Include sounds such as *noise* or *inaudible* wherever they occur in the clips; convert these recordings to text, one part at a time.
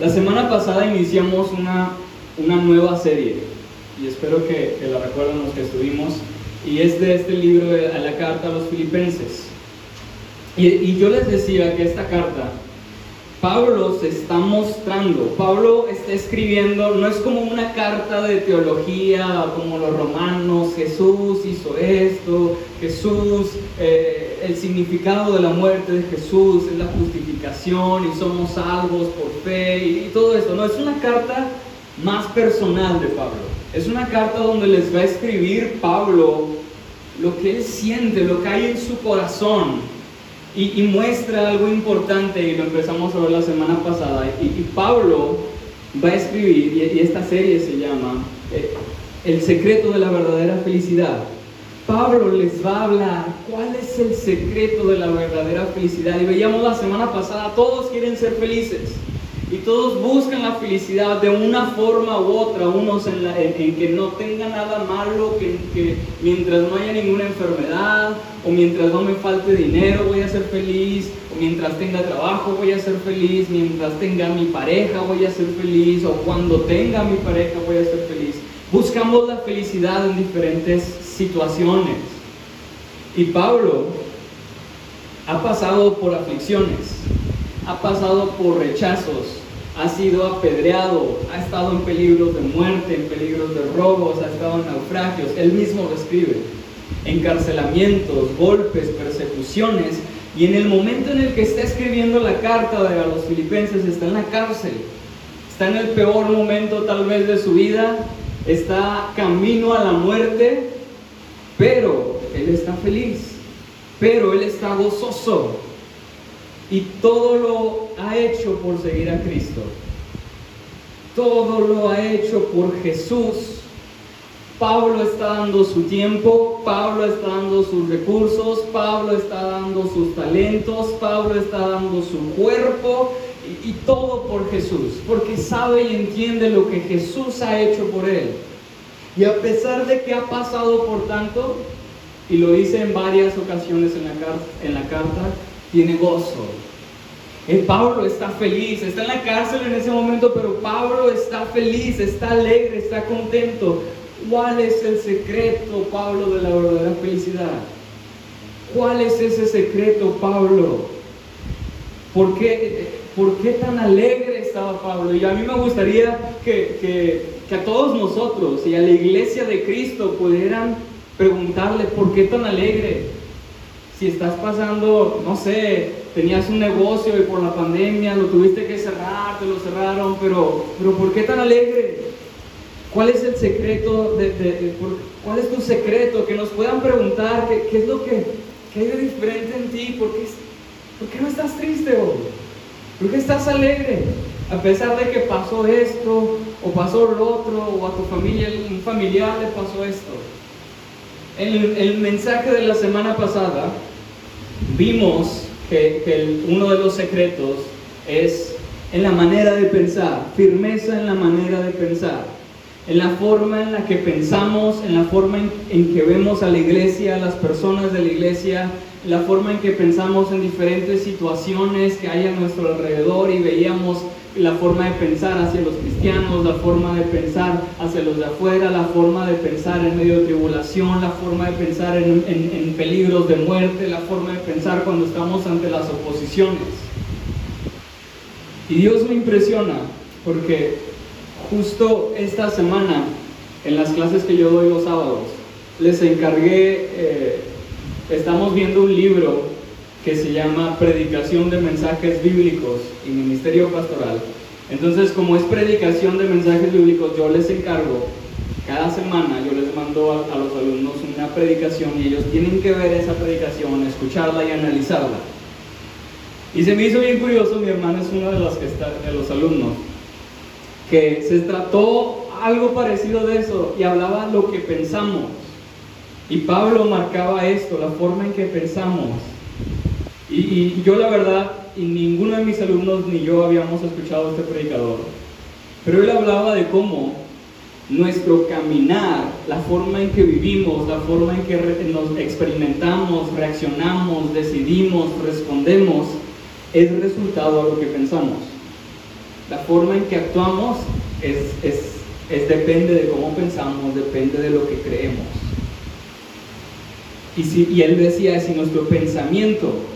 La semana pasada iniciamos una, una nueva serie y espero que, la recuerden los que estuvimos y es de este libro de la carta a los filipenses. Y yo les decía que esta carta Pablo se está mostrando, Pablo está escribiendo, no es como una carta de teología como los romanos, Jesús hizo esto, Jesús, eh, el significado de la muerte de Jesús es la justificación y somos salvos por fe y, y todo esto, no, es una carta más personal de Pablo, es una carta donde les va a escribir Pablo lo que él siente, lo que hay en su corazón, y, muestra algo importante y lo empezamos a ver la semana pasada. Y, Pablo va a escribir, y, esta serie se llama eh, El secreto de la verdadera felicidad. Pablo les va a hablar cuál es el secreto de la verdadera felicidad. Y veíamos la semana pasada, todos quieren ser felices. Y todos buscan la felicidad de una forma u otra, unos en, que no tenga nada malo, que, mientras no haya ninguna enfermedad, o mientras no me falte dinero voy a ser feliz, o mientras tenga trabajo voy a ser feliz, mientras tenga mi pareja voy a ser feliz, o cuando tenga mi pareja voy a ser feliz. Buscamos la felicidad en diferentes situaciones. Y Pablo ha pasado por aflicciones, ha pasado por rechazos, ha sido apedreado, ha estado en peligros de muerte, en peligros de robos, ha estado en naufragios. Él mismo lo escribe. Encarcelamientos, golpes, persecuciones. Y en el momento en el que está escribiendo la carta a los filipenses, está en la cárcel. Está en el peor momento tal vez de su vida. Está camino a la muerte. Pero él está feliz. Pero él está gozoso y todo lo ha hecho por seguir a Cristo. Todo lo ha hecho por Jesús. Pablo está dando su tiempo, Pablo está dando sus recursos, Pablo está dando sus talentos, Pablo está dando su cuerpo y, todo por Jesús, porque sabe y entiende lo que Jesús ha hecho por él. Y a pesar de que ha pasado por tanto, y lo dice en varias ocasiones en la carta, tiene gozo. El Pablo está feliz, está en la cárcel en ese momento, pero Pablo está feliz, está alegre, está contento. ¿Cuál es el secreto, Pablo, de la verdadera felicidad? ¿Cuál es ese secreto, Pablo? ¿Por qué, por qué tan alegre estaba Pablo? Y a mí me gustaría que, que, que a todos nosotros y a la iglesia de Cristo pudieran preguntarle, ¿por qué tan alegre? Si estás pasando, no sé, tenías un negocio y por la pandemia lo tuviste que cerrar, te lo cerraron, pero, pero ¿por qué tan alegre? ¿Cuál es el secreto? De, ¿Cuál es tu secreto? Que nos puedan preguntar qué, qué es lo que, hay de diferente en ti, ¿Por qué, ¿por qué no estás triste hoy? ¿Por qué estás alegre? A pesar de que pasó esto, o pasó lo otro, o a tu familia, un familiar le pasó esto. En el mensaje de la semana pasada vimos que, uno de los secretos es en la manera de pensar, firmeza en la manera de pensar, en la forma en la que pensamos, en la forma en, que vemos a la iglesia, a las personas de la iglesia, la forma en que pensamos en diferentes situaciones que hay a nuestro alrededor y veíamos la forma de pensar hacia los cristianos, la forma de pensar hacia los de afuera, la forma de pensar en medio de tribulación, la forma de pensar en, en, peligros de muerte, la forma de pensar cuando estamos ante las oposiciones. Y Dios me impresiona porque justo esta semana, en las clases que yo doy los sábados, les encargué, eh, estamos viendo un libro que se llama Predicación de Mensajes Bíblicos y Ministerio Pastoral. Entonces, como es predicación de mensajes bíblicos, yo les encargo, cada semana yo les mando a, los alumnos una predicación y ellos tienen que ver esa predicación, escucharla y analizarla. Y se me hizo bien curioso, mi hermano es uno de los, que está, de los alumnos, que se trató algo parecido de eso y hablaba lo que pensamos. Y Pablo marcaba esto, la forma en que pensamos. Y, yo la verdad, y ninguno de mis alumnos ni yo habíamos escuchado a este predicador, pero él hablaba de cómo nuestro caminar, la forma en que vivimos, la forma en que nos experimentamos, reaccionamos, decidimos, respondemos, es resultado a lo que pensamos. La forma en que actuamos es, es, depende de cómo pensamos, depende de lo que creemos. Y, y él decía, si nuestro pensamiento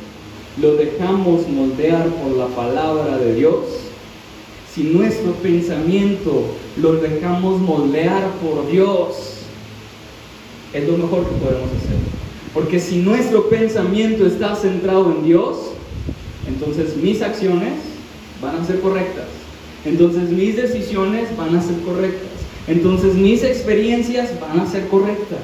lo dejamos moldear por la palabra de Dios, si nuestro pensamiento lo dejamos moldear por Dios, es lo mejor que podemos hacer. Porque si nuestro pensamiento está centrado en Dios, entonces mis acciones van a ser correctas. Entonces mis decisiones van a ser correctas. Entonces mis experiencias van a ser correctas.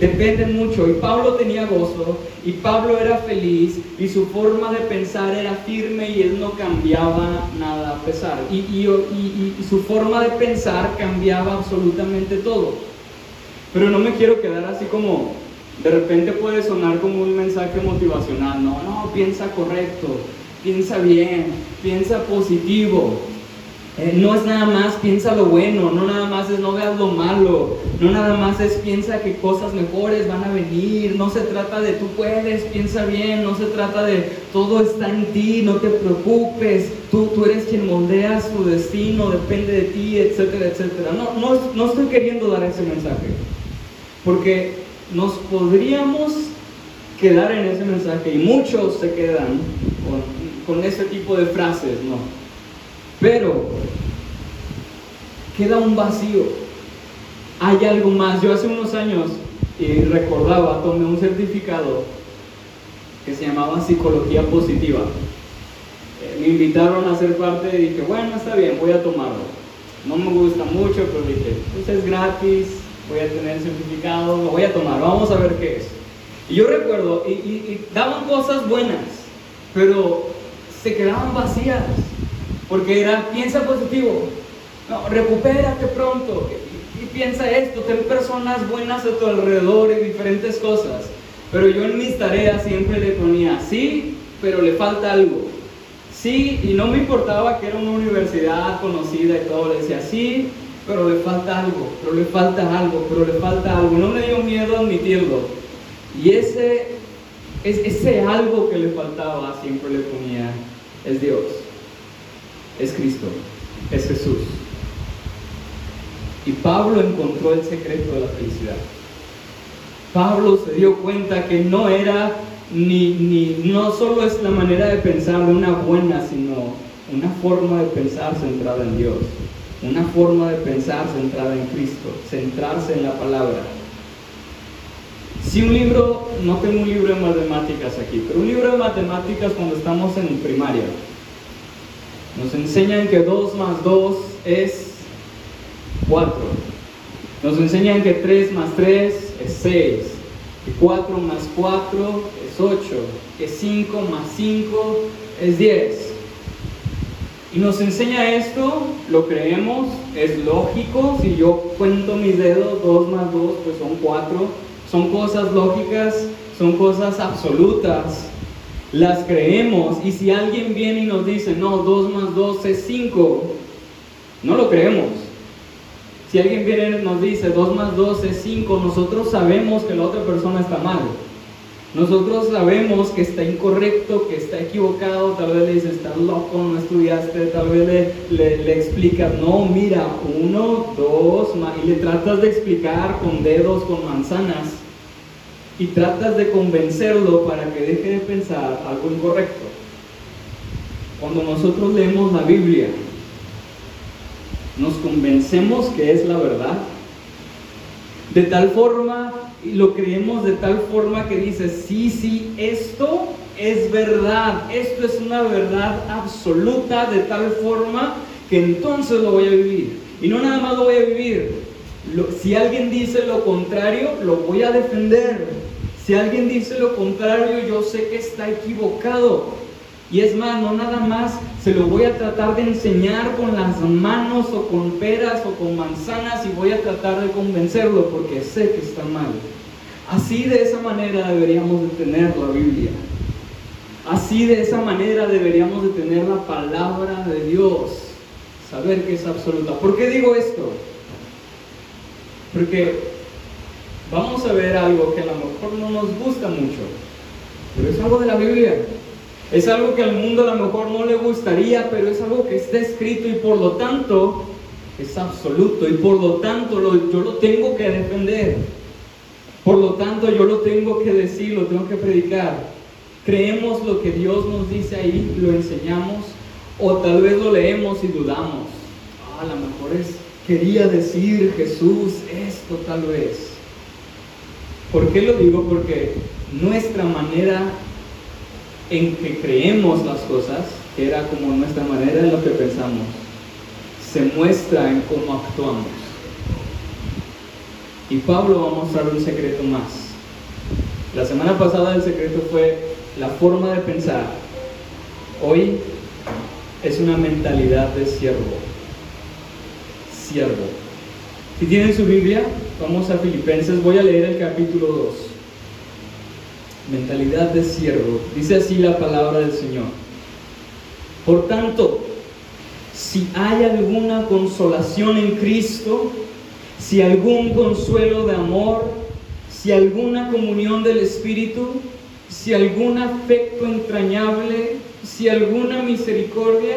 Depende mucho. Y Pablo tenía gozo, y Pablo era feliz, y su forma de pensar era firme y él no cambiaba nada a pesar. y, y su forma de pensar cambiaba absolutamente todo. Pero no me quiero quedar así como, de repente puede sonar como un mensaje motivacional. No, no, piensa correcto, piensa bien, piensa positivo. Eh, no es nada más piensa lo bueno, no nada más es no veas lo malo, no nada más es piensa que cosas mejores van a venir, no se trata de tú puedes, piensa bien, no se trata de todo está en ti, no te preocupes, tú, tú eres quien moldeas tu destino, depende de ti, etcétera, etcétera. No, no, no estoy queriendo dar ese mensaje, porque nos podríamos quedar en ese mensaje y muchos se quedan con, con ese tipo de frases, ¿no? Pero queda un vacío. Hay algo más. Yo hace unos años, y recordaba, tomé un certificado que se llamaba Psicología Positiva. Eh, me invitaron a ser parte y dije, bueno, está bien, voy a tomarlo. No me gusta mucho, pero dije, pues es gratis, voy a tener el certificado, lo voy a tomar, vamos a ver qué es. Y yo recuerdo, y, daban cosas buenas, pero se quedaban vacías, porque era, piensa positivo, no, recupérate pronto, y, piensa esto, ten personas buenas a tu alrededor y diferentes cosas. Pero yo en mis tareas siempre le ponía, sí, pero le falta algo. Sí, y no me importaba que era una universidad conocida y todo, le decía, sí, pero le falta algo, pero le falta algo, pero le falta algo. No me dio miedo admitirlo. Y ese, ese algo que le faltaba siempre le ponía, es Dios, es Cristo, es Jesús. Y Pablo encontró el secreto de la felicidad. Pablo se dio cuenta que no era ni, ni, no solo es la manera de pensar de una buena, sino una forma de pensar centrada en Dios una forma de pensar centrada en Cristo, centrarse en la palabra. Si un libro, no tengo un libro de matemáticas aquí, pero un libro de matemáticas cuando estamos en primaria, nos enseñan que 2 más 2 es 4. Nos enseñan que 3 más 3 es 6, que 4 más 4 es 8, que 5 más 5 es 10. Y nos enseña esto, lo creemos, es lógico, si yo cuento mis dedos, 2 más 2, pues son 4, son cosas lógicas, son cosas absolutas, las creemos, y si alguien viene y nos dice, no, 2 más 2 es 5, no lo creemos. Si alguien viene y nos dice, 2 más 2 es 5, nosotros sabemos que la otra persona está mal. Nosotros sabemos que está incorrecto, que está equivocado, tal vez le dices, estás loco, no estudiaste, tal vez le, le, explicas, no, mira, uno, dos, y le tratas de explicar con dedos, con manzanas, y tratas de convencerlo para que deje de pensar algo incorrecto. Cuando nosotros leemos la Biblia, nos convencemos que es la verdad, de tal forma y lo creemos de tal forma que dice, sí, sí, esto es verdad, esto es una verdad absoluta de tal forma que entonces lo voy a vivir. Y no nada más lo voy a vivir, si alguien dice lo contrario, lo voy a defender. Si alguien dice lo contrario, yo sé que está equivocado. Y es más, no nada más se lo voy a tratar de enseñar con las manos o con peras o con manzanas y voy a tratar de convencerlo porque sé que está mal. Así de esa manera deberíamos de tener la Biblia. Así de esa manera deberíamos de tener la palabra de Dios. Saber que es absoluta. ¿Por qué digo esto? Porque vamos a ver algo que a lo mejor no nos gusta mucho, pero es algo de la Biblia. Es algo que al mundo a lo mejor no le gustaría, pero es algo que está escrito y por lo tanto es absoluto y por lo tanto yo lo tengo que defender. Por lo tanto yo lo tengo que decir, lo tengo que predicar. Creemos lo que Dios nos dice ahí, lo enseñamos o tal vez lo leemos y dudamos. Ah, a lo mejor es, quería decir Jesús esto tal vez. ¿Por qué lo digo? Porque nuestra manera en que creemos las cosas, que era como nuestra manera en lo que pensamos, se muestra en cómo actuamos. Y Pablo va a mostrar un secreto más. La semana pasada el secreto fue la forma de pensar. Hoy es una mentalidad de siervo. Siervo. Si tienen su Biblia, vamos a Filipenses, voy a leer el capítulo 2. Mentalidad de siervo. Dice así la palabra del Señor. Por tanto, si hay alguna consolación en Cristo, si algún consuelo de amor, si alguna comunión del Espíritu, si algún afecto entrañable, si alguna misericordia,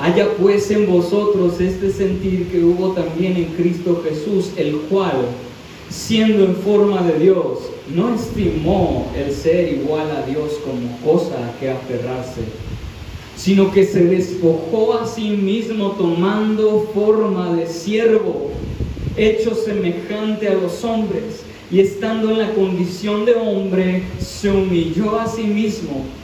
Haya pues en vosotros este sentir que hubo también en Cristo Jesús, el cual, siendo en forma de Dios, no estimó el ser igual a Dios como cosa a que aferrarse, sino que se despojó a sí mismo tomando forma de siervo hecho semejante a los hombres, y estando en la condición de hombre, se humilló a sí mismo,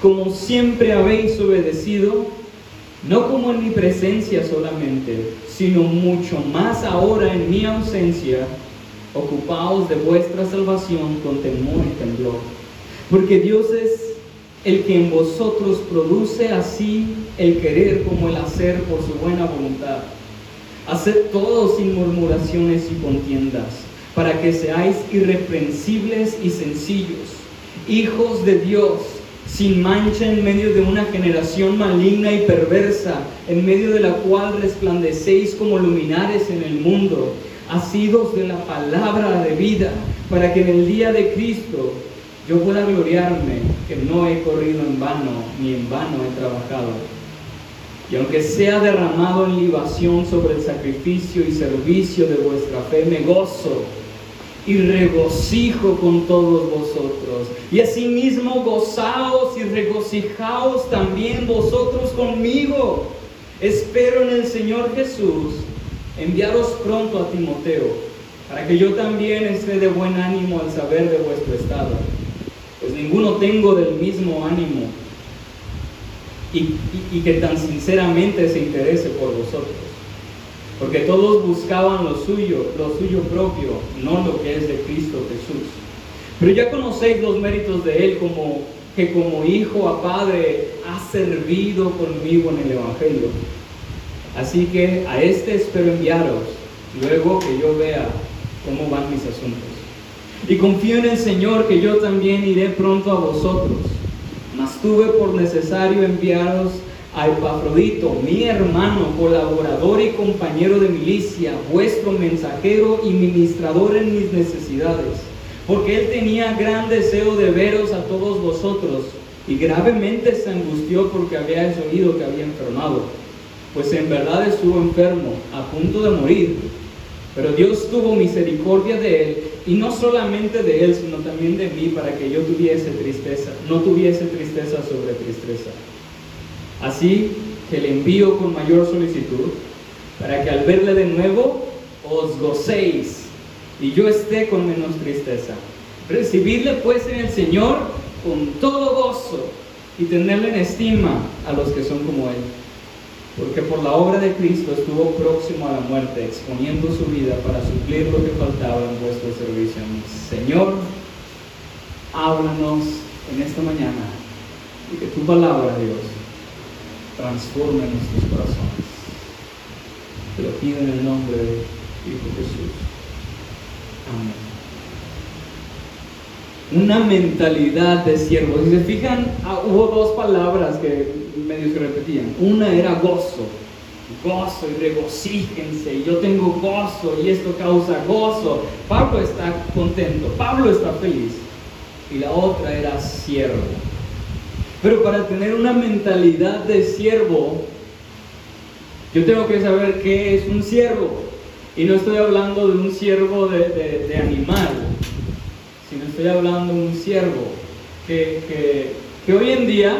como siempre habéis obedecido, no como en mi presencia solamente, sino mucho más ahora en mi ausencia, ocupaos de vuestra salvación con temor y temblor. Porque Dios es el que en vosotros produce así el querer como el hacer por su buena voluntad. Haced todo sin murmuraciones y contiendas, para que seáis irreprensibles y sencillos, hijos de Dios, sin mancha en medio de una generación maligna y perversa, en medio de la cual resplandecéis como luminares en el mundo, asidos de la palabra de vida, para que en el día de Cristo yo pueda gloriarme que no he corrido en vano, ni en vano he trabajado. Y aunque sea derramado en libación sobre el sacrificio y servicio de vuestra fe, me gozo y regocijo con todos vosotros. Y asimismo gozaos y regocijaos también vosotros conmigo. Espero en el Señor Jesús enviaros pronto a Timoteo, para que yo también esté de buen ánimo al saber de vuestro estado. Pues ninguno tengo del mismo ánimo y, que tan sinceramente se interese por vosotros. Porque todos buscaban lo suyo, lo suyo propio, no lo que es de Cristo Jesús. Pero ya conocéis los méritos de Él como que como hijo a padre ha servido conmigo en el Evangelio. Así que a este espero enviaros, luego que yo vea cómo van mis asuntos. Y confío en el Señor que yo también iré pronto a vosotros mas tuve por necesario enviaros a Epafrodito, mi hermano, colaborador y compañero de milicia, vuestro mensajero y ministrador en mis necesidades, porque él tenía gran deseo de veros a todos vosotros, y gravemente se angustió porque había oído que había enfermado, pues en verdad estuvo enfermo, a punto de morir, pero Dios tuvo misericordia de él y no solamente de él, sino también de mí, para que yo tuviese tristeza, no tuviese tristeza sobre tristeza. Así que le envío con mayor solicitud, para que al verle de nuevo os gocéis y yo esté con menos tristeza. Recibidle pues en el Señor con todo gozo y tenerle en estima a los que son como Él. Porque por la obra de Cristo estuvo próximo a la muerte, exponiendo su vida para suplir lo que faltaba en vuestro servicio. Señor, háblanos en esta mañana y que tu palabra, Dios, transforme nuestros corazones. Te lo pido en el nombre de Hijo Jesús. Amén una mentalidad de siervo. Si se fijan, ah, hubo dos palabras que medio se repetían. Una era gozo, gozo y regocíjense, yo tengo gozo y esto causa gozo. Pablo está contento, Pablo está feliz. Y la otra era siervo. Pero para tener una mentalidad de siervo, yo tengo que saber qué es un siervo. Y no estoy hablando de un siervo de, de animal, sino estoy hablando de un siervo que, hoy en día,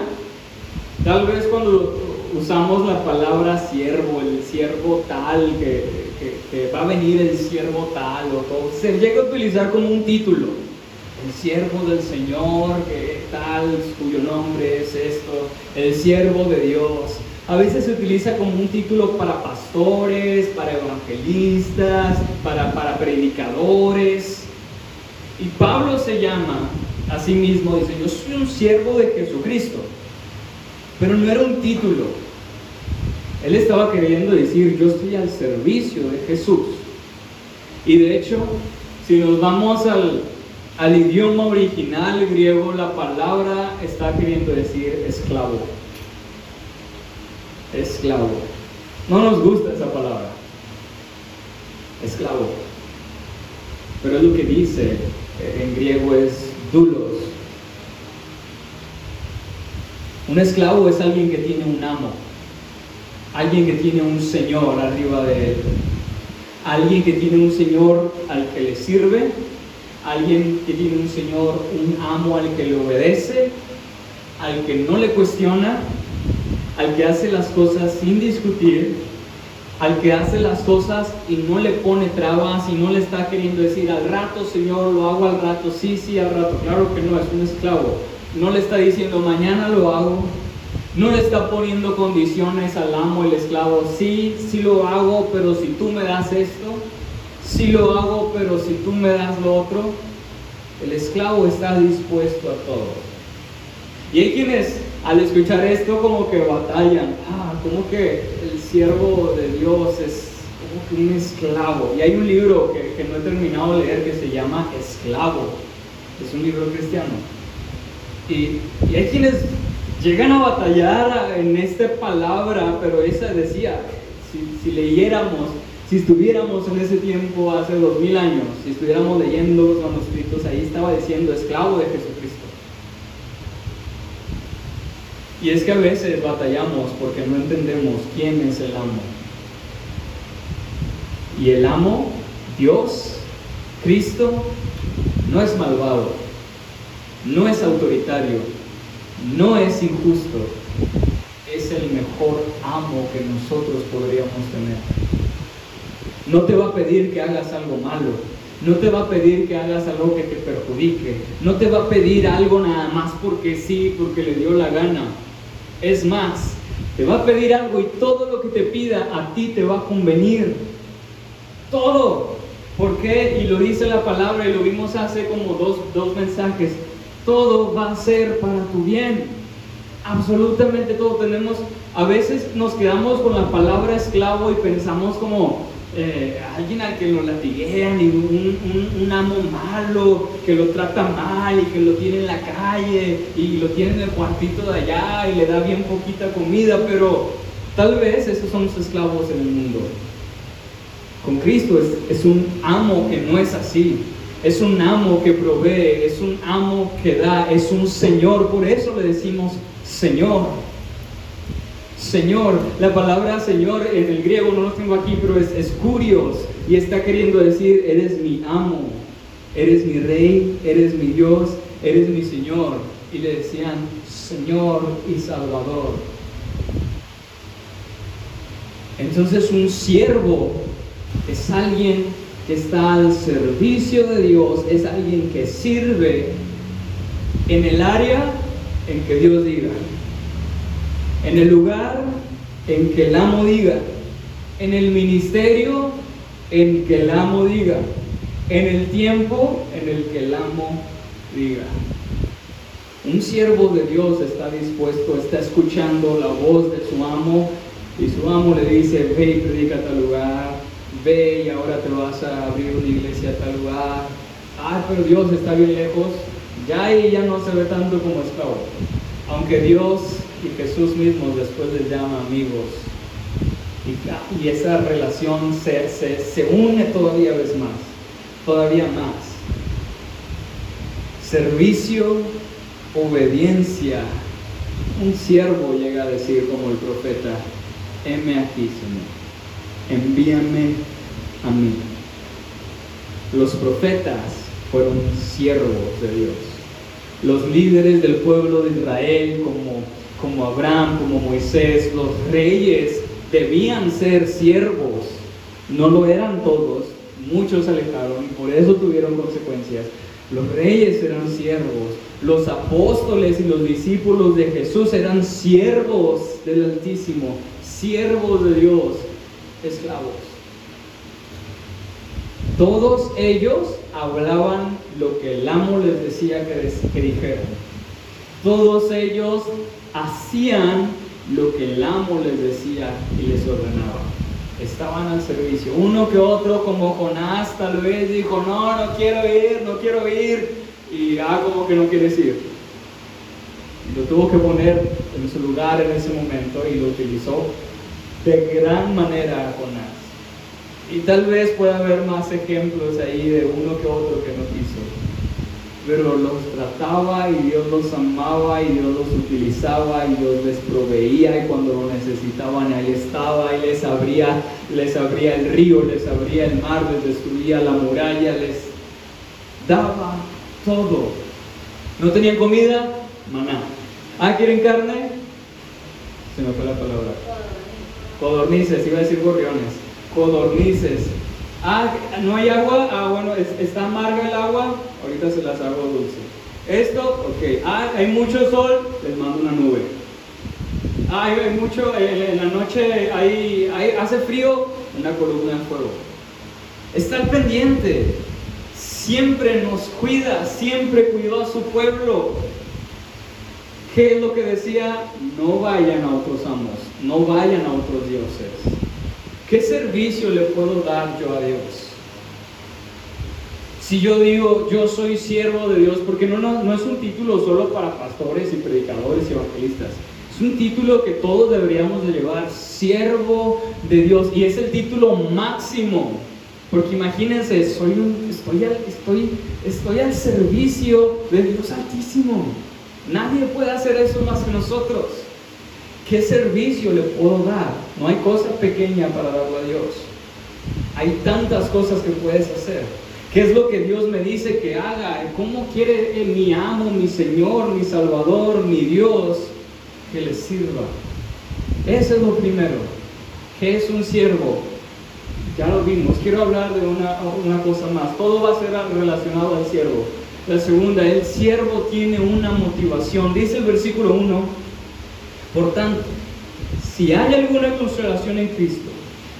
tal vez cuando usamos la palabra siervo, el siervo tal, que, va a venir el siervo tal o todo, se llega a utilizar como un título. El siervo del Señor, que tal, cuyo nombre es esto, el siervo de Dios. A veces se utiliza como un título para pastores, para evangelistas, para, para predicadores. Y Pablo se llama a sí mismo, dice, yo soy un siervo de Jesucristo. Pero no era un título. Él estaba queriendo decir, yo estoy al servicio de Jesús. Y de hecho, si nos vamos al, al idioma original griego, la palabra está queriendo decir esclavo. Esclavo. No nos gusta esa palabra. Esclavo. Pero es lo que dice en griego es dulos. Un esclavo es alguien que tiene un amo, alguien que tiene un señor arriba de él, alguien que tiene un señor al que le sirve, alguien que tiene un señor, un amo al que le obedece, al que no le cuestiona, al que hace las cosas sin discutir, al que hace las cosas y no le pone trabas y no le está queriendo decir al rato, Señor, lo hago al rato, sí, sí, al rato. Claro que no, es un esclavo. No le está diciendo mañana lo hago. No le está poniendo condiciones al amo, el esclavo. Sí, sí lo hago, pero si tú me das esto. Sí lo hago, pero si tú me das lo otro. El esclavo está dispuesto a todo. Y hay quienes al escuchar esto como que batallan. Ah, como que el siervo de Dios es como que un esclavo. Y hay un libro que, no he terminado de leer que se llama Esclavo. Es un libro cristiano. Y, y hay quienes llegan a batallar en esta palabra, pero esa decía, si, si leyéramos, si estuviéramos en ese tiempo hace dos mil años, si estuviéramos leyendo los manuscritos, ahí estaba diciendo esclavo de Jesucristo. Y es que a veces batallamos porque no entendemos quién es el amo. Y el amo, Dios, Cristo, no es malvado, no es autoritario, no es injusto, es el mejor amo que nosotros podríamos tener. No te va a pedir que hagas algo malo, no te va a pedir que hagas algo que te perjudique, no te va a pedir algo nada más porque sí, porque le dio la gana. Es más, te va a pedir algo y todo lo que te pida a ti te va a convenir. Todo. ¿Por qué? Y lo dice la palabra y lo vimos hace como dos, dos mensajes. Todo va a ser para tu bien. Absolutamente todo. Tenemos, a veces nos quedamos con la palabra esclavo y pensamos como, eh, alguien al que lo latiguean y un, amo malo que lo trata mal y que lo tiene en la calle y lo tiene en el cuartito de allá y le da bien poquita comida, pero tal vez esos son los esclavos en el mundo. Con Cristo es un amo que no es así. Es un amo que provee, es un amo que da, es un Señor. Por eso le decimos Señor. Señor. La palabra Señor en el griego no lo tengo aquí, pero es, es curios y está queriendo decir, eres mi amo, eres mi rey, eres mi Dios, eres mi Señor. Y le decían, Señor y Salvador. Entonces un siervo Es alguien que está al servicio de Dios, es alguien que sirve en el área en que Dios diga, en el lugar en que el amo diga, en el ministerio en que el amo diga, en el tiempo en el que el amo diga. Un siervo de Dios está dispuesto, está escuchando la voz de su amo y su amo le dice, ve y predica a tal lugar, ve y ahora te vas a abrir una iglesia a tal lugar. Ah, pero Dios está bien lejos, ya ahí ya no se ve tanto como estaba. Aunque Dios y Jesús mismo después les llama amigos. Y, esa relación se, se une todavía vez más, todavía más. Servicio, obediencia. Un siervo llega a decir como el profeta, heme aquí, Señor, envíame a mí. Los profetas fueron siervos de Dios. Los líderes del pueblo de Israel, como, como Abraham, como Moisés, los reyes, debían ser siervos. No lo eran todos, muchos se alejaron y por eso tuvieron consecuencias. Los reyes eran siervos, los apóstoles y los discípulos de Jesús eran siervos del Altísimo, siervos de Dios, esclavos. Todos ellos hablaban lo que el amo les decía que, que dijeran. Todos ellos hacían lo que el amo les decía y les ordenaba. Estaban al servicio. Uno que otro, como Jonás, tal vez dijo, no, no quiero ir, no quiero ir. Y ah, como que no quieres ir. Lo tuvo que poner en su lugar en ese momento y lo utilizó de gran manera Jonás. Y tal vez pueda haber más ejemplos ahí de uno que otro que no quiso. Pero los trataba y Dios los amaba y Dios los utilizaba y Dios les proveía y cuando lo necesitaban ahí estaba y les abría, les abría el río, les abría el mar, les destruía la muralla, les daba todo. ¿No tenían comida? Maná. ¿Ah, quieren carne? Se me fue la palabra. Codornices, iba a decir gorriones. Codornices. Ah, ¿no hay agua? Ah, bueno, está amarga el agua, ahorita se las hago dulce. Esto, ok. Ah, hay mucho sol, les mando una nube. Ah, hay mucho, en la noche hay, hay, hace frío, una columna de fuego. Está al pendiente, siempre nos cuida, siempre cuidó a su pueblo. ¿Qué es lo que decía? No vayan a otros amos, no vayan a otros dioses. ¿Qué servicio le puedo dar yo a Dios? Si yo digo, yo soy siervo de Dios, porque no, no, no es un título solo para pastores y predicadores y evangelistas. Es un título que todos deberíamos de llevar, siervo de Dios. Y es el título máximo. Porque imagínense, soy estoy, estoy, estoy al servicio de Dios Altísimo. Nadie puede hacer eso más que nosotros. ¿Qué servicio le puedo dar? No hay cosa pequeña para darle a Dios. Hay tantas cosas que puedes hacer. ¿Qué es lo que Dios me dice que haga? ¿Cómo quiere mi amo, mi Señor, mi Salvador, mi Dios que le sirva? Eso es lo primero. ¿Qué es un siervo? Ya lo vimos. Quiero hablar de una, una cosa más. Todo va a ser relacionado al siervo. La segunda, el siervo tiene una motivación. Dice el versículo 1, por tanto, si hay alguna consolación en Cristo,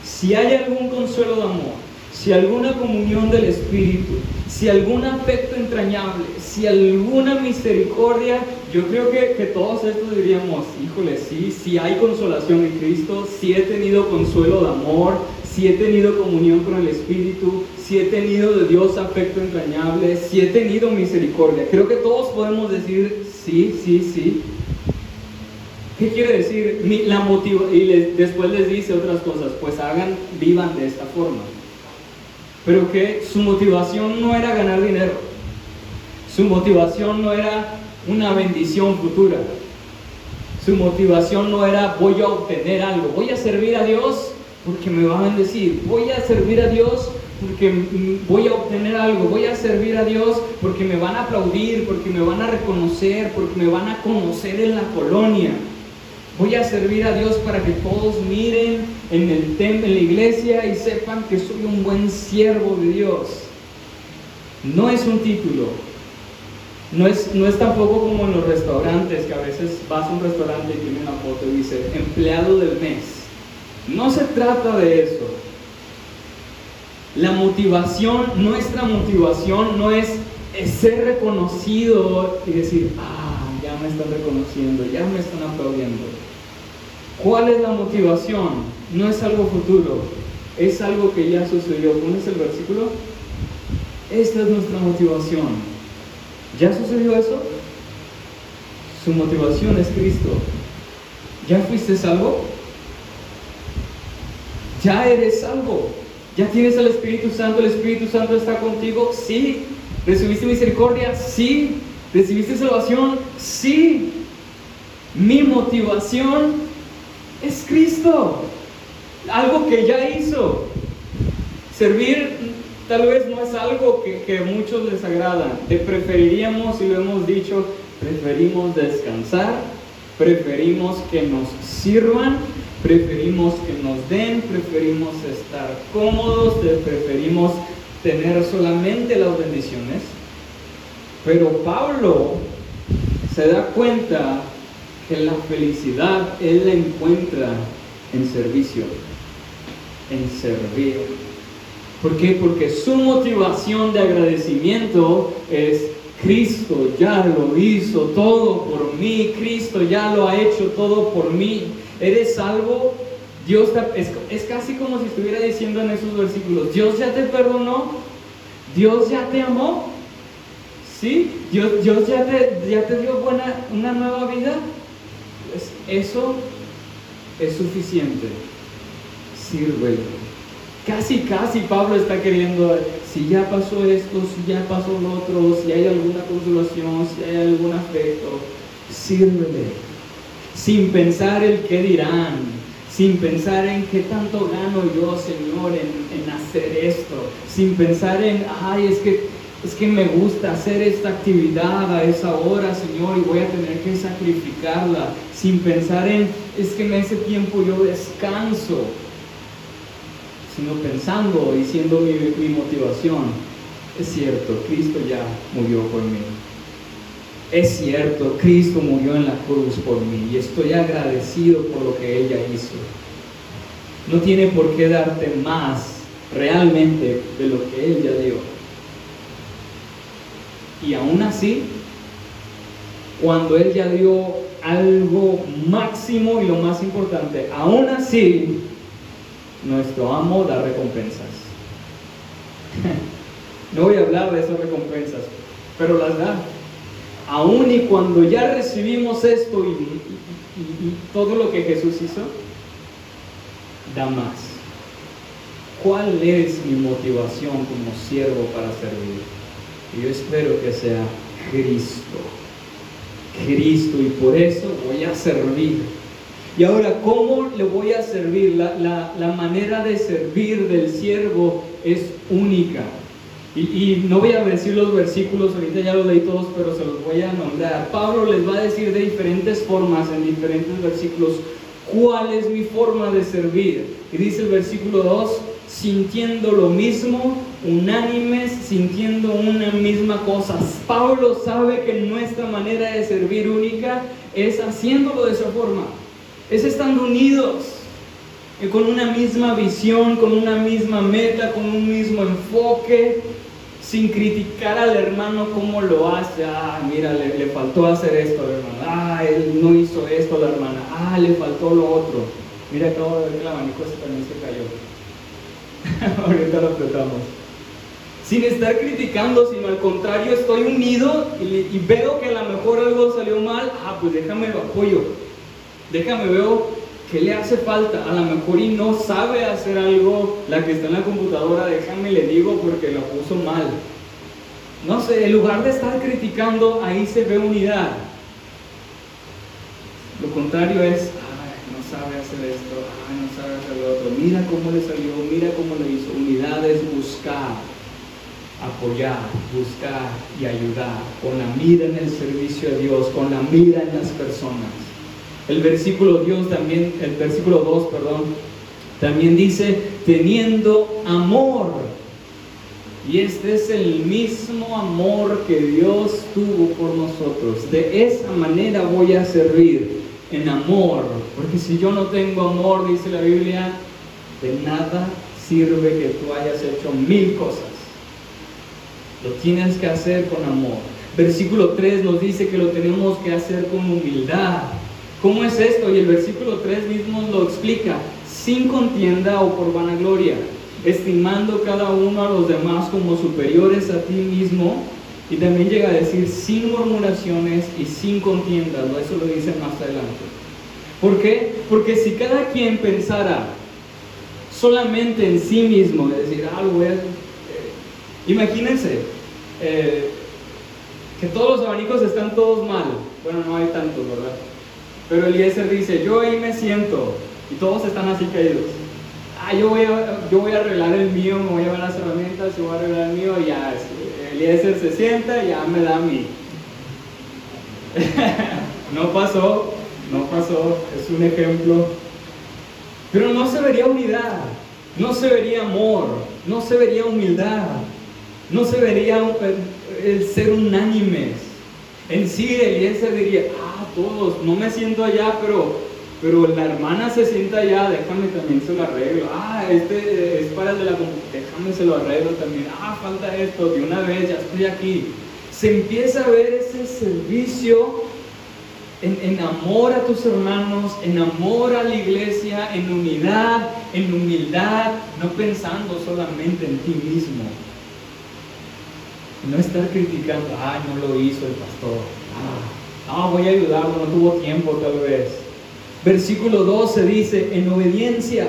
si hay algún consuelo de amor, si alguna comunión del Espíritu, si algún afecto entrañable, si alguna misericordia, yo creo que, que todos estos diríamos, híjole, sí, si hay consolación en Cristo, si he tenido consuelo de amor, si he tenido comunión con el Espíritu, si he tenido de Dios afecto entrañable, si he tenido misericordia. Creo que todos podemos decir sí, sí, sí. ¿Qué quiere decir? La motiva y después les dice otras cosas, pues hagan, vivan de esta forma. Pero que su motivación no era ganar dinero. Su motivación no era una bendición futura. Su motivación no era voy a obtener algo, voy a servir a Dios porque me va a bendecir. Voy a servir a Dios porque voy a obtener algo. Voy a servir a Dios porque me van a aplaudir, porque me van a reconocer, porque me van a conocer en la colonia. Voy a servir a Dios para que todos miren en el en la iglesia y sepan que soy un buen siervo de Dios. No es un título. No es, no es tampoco como en los restaurantes, que a veces vas a un restaurante y tiene una foto y dice empleado del mes. No se trata de eso. La motivación, nuestra motivación no es, ser reconocido y decir, ah, ya me están reconociendo, ya me están aplaudiendo. ¿Cuál es la motivación? No es algo futuro, es algo que ya sucedió. es el versículo? Esta es nuestra motivación. ¿Ya sucedió eso? Su motivación es Cristo. ¿Ya fuiste salvo? ¿Ya eres salvo? ¿Ya tienes al Espíritu Santo? ¿El Espíritu Santo está contigo? Sí. ¿Recibiste misericordia? Sí. ¿Recibiste salvación? Sí. Mi motivación es Cristo. Algo que ya hizo. Servir tal vez no es algo que, que muchos les agrada. Te preferiríamos, y lo hemos dicho, preferimos descansar, preferimos que nos sirvan preferimos que nos den, preferimos estar cómodos, preferimos tener solamente las bendiciones. Pero Pablo se da cuenta que la felicidad él la encuentra en servicio, en servir. ¿Por qué? Porque su motivación de agradecimiento es Cristo ya lo hizo todo por mí, Cristo ya lo ha hecho todo por mí eres salvo, Dios es, casi como si estuviera diciendo en esos versículos, Dios ya te perdonó, Dios ya te amó, ¿sí? Dios, Dios ya, te, ya te dio buena, una nueva vida. Eso es suficiente. Sírvelo. Casi, casi Pablo está queriendo, si ya pasó esto, si ya pasó lo otro, si hay alguna consolación, si hay algún afecto, sírvele sin pensar el qué dirán, sin pensar en qué tanto gano yo, Señor, en, hacer esto, sin pensar en, ay, es que, es que me gusta hacer esta actividad a esa hora, Señor, y voy a tener que sacrificarla, sin pensar en, es que en ese tiempo yo descanso, sino pensando y siendo mi, motivación. Es cierto, Cristo ya murió por mí es cierto, Cristo murió en la cruz por mí y estoy agradecido por lo que ella hizo. No tiene por qué darte más realmente de lo que Él ya dio. Y aún así, cuando Él ya dio algo máximo y lo más importante, aún así, nuestro amo da recompensas. *laughs* no voy a hablar de esas recompensas, pero las da aún y cuando ya recibimos esto y, todo lo que Jesús hizo, da más. ¿Cuál es mi motivación como siervo para servir? Y yo espero que sea Cristo. Cristo y por eso voy a servir. Y ahora, ¿cómo le voy a servir? La, la manera de servir del siervo es única. Y, no voy a decir los versículos, ahorita ya los leí todos, pero se los voy a nombrar. Pablo les va a decir de diferentes formas, en diferentes versículos, cuál es mi forma de servir. Y dice el versículo 2, sintiendo lo mismo, unánimes, sintiendo una misma cosa. Pablo sabe que nuestra manera de servir única es haciéndolo de esa forma, es estando unidos con una misma visión, con una misma meta, con un mismo enfoque, sin criticar al hermano cómo lo hace. Ah, mira, le, faltó hacer esto al hermano. Ah, él no hizo esto a la hermana. Ah, le faltó lo otro. Mira, acabo de ver que el abanico también se cayó. *laughs* Ahorita lo apretamos. Sin estar criticando, sino al contrario, estoy unido y, veo que a lo mejor algo salió mal. Ah, pues déjame apoyo. Déjame, veo ¿Qué le hace falta? A lo mejor y no sabe hacer algo la que está en la computadora, déjame le digo porque lo puso mal. No sé, en lugar de estar criticando, ahí se ve unidad. Lo contrario es, ay, no sabe hacer esto, ay, no sabe hacer lo otro. Mira cómo le salió, mira cómo le hizo. Unidad es buscar, apoyar, buscar y ayudar, con la mira en el servicio a Dios, con la mira en las personas. El versículo Dios también, el versículo 2, perdón, también dice, teniendo amor. Y este es el mismo amor que Dios tuvo por nosotros. De esa manera voy a servir en amor. Porque si yo no tengo amor, dice la Biblia, de nada sirve que tú hayas hecho mil cosas. Lo tienes que hacer con amor. Versículo 3 nos dice que lo tenemos que hacer con humildad. ¿Cómo es esto? Y el versículo 3 mismo lo explica. Sin contienda o por vanagloria, estimando cada uno a los demás como superiores a ti mismo. Y también llega a decir sin murmuraciones y sin contiendas. Eso lo dice más adelante. ¿Por qué? Porque si cada quien pensara solamente en sí mismo, es decir, ah, voy a... Imagínense, eh, que todos los abanicos están todos mal. Bueno, no hay tantos, ¿verdad? Pero Eliezer dice, yo ahí me siento y todos están así caídos. Ah, yo voy a, yo voy a arreglar el mío, me voy a llevar las herramientas, yo voy a arreglar el mío y ya, Eliezer se sienta y ya me da a mí. *laughs* no pasó, no pasó, es un ejemplo. Pero no se vería unidad, no se vería amor, no se vería humildad, no se vería el ser unánimes. En sí, Eliezer diría, ah, todos, no me siento allá, pero, pero la hermana se sienta allá, déjame también se lo arreglo. Ah, este es para el de la déjame se lo arreglo también. Ah, falta esto, de una vez ya estoy aquí. Se empieza a ver ese servicio en, en, amor a tus hermanos, en amor a la iglesia, en unidad, en humildad, no pensando solamente en ti mismo. No estar criticando, ay, no lo hizo el pastor. Ah, voy a ayudarlo, no tuvo tiempo tal vez. Versículo 12 dice, en obediencia.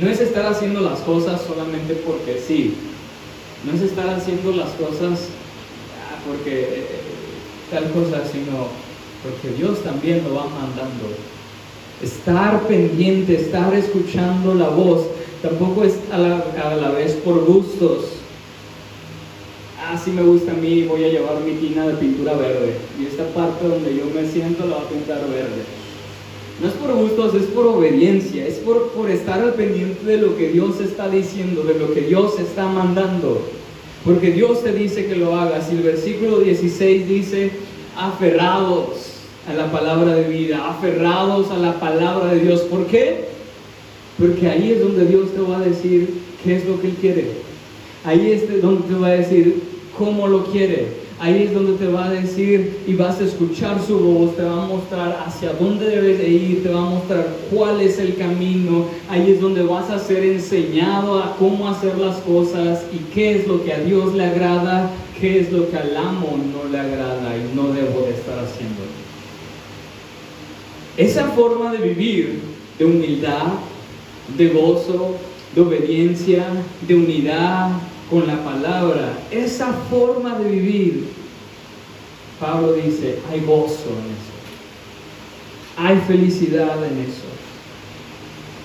No es estar haciendo las cosas solamente porque sí. No es estar haciendo las cosas ah, porque eh, tal cosa, sino porque Dios también lo va mandando. Estar pendiente, estar escuchando la voz, tampoco es a la, a la vez por gustos así me gusta a mí, voy a llevar mi tina de pintura verde. Y esta parte donde yo me siento la voy a pintar verde. No es por gustos, es por obediencia, es por, por estar al pendiente de lo que Dios está diciendo, de lo que Dios está mandando. Porque Dios te dice que lo hagas. Y el versículo 16 dice, aferrados a la palabra de vida, aferrados a la palabra de Dios. ¿Por qué? Porque ahí es donde Dios te va a decir qué es lo que Él quiere. Ahí es donde te va a decir cómo lo quiere. Ahí es donde te va a decir y vas a escuchar su voz, te va a mostrar hacia dónde debes de ir, te va a mostrar cuál es el camino. Ahí es donde vas a ser enseñado a cómo hacer las cosas y qué es lo que a Dios le agrada, qué es lo que al amo no le agrada y no debo de estar haciendo. Esa forma de vivir, de humildad, de gozo, de obediencia, de unidad, con la palabra, esa forma de vivir, Pablo dice, hay gozo en eso. Hay felicidad en eso.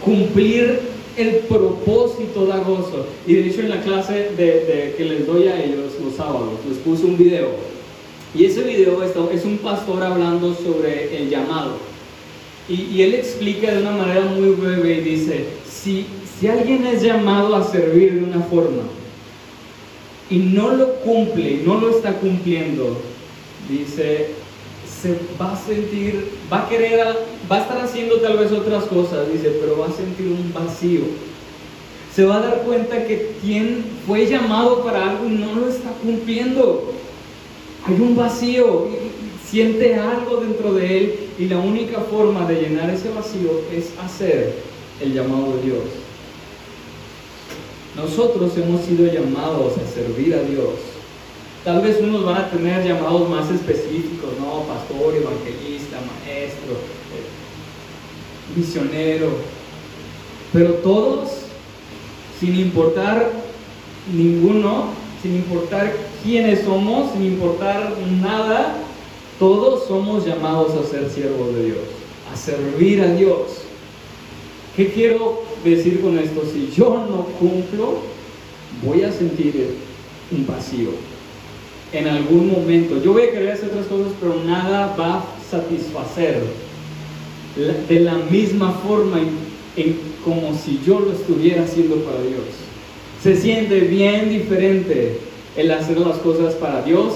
Cumplir el propósito da gozo. Y de hecho en la clase que les doy a ellos los sábados, les puse un video. Y ese video es un pastor hablando sobre el llamado. Y, y él explica de una manera muy breve y dice, si, si alguien es llamado a servir de una forma, y no lo cumple, no lo está cumpliendo, dice, se va a sentir, va a querer, va a estar haciendo tal vez otras cosas, dice, pero va a sentir un vacío. Se va a dar cuenta que quien fue llamado para algo y no lo está cumpliendo. Hay un vacío, siente algo dentro de él y la única forma de llenar ese vacío es hacer el llamado de Dios. Nosotros hemos sido llamados a servir a Dios. Tal vez unos van a tener llamados más específicos, ¿no? Pastor, evangelista, maestro, eh, misionero. Pero todos, sin importar ninguno, sin importar quiénes somos, sin importar nada, todos somos llamados a ser siervos de Dios, a servir a Dios. ¿Qué quiero decir con esto? Si yo no cumplo, voy a sentir un vacío. En algún momento. Yo voy a querer hacer otras cosas, pero nada va a satisfacer de la misma forma en, como si yo lo estuviera haciendo para Dios. Se siente bien diferente el hacer las cosas para Dios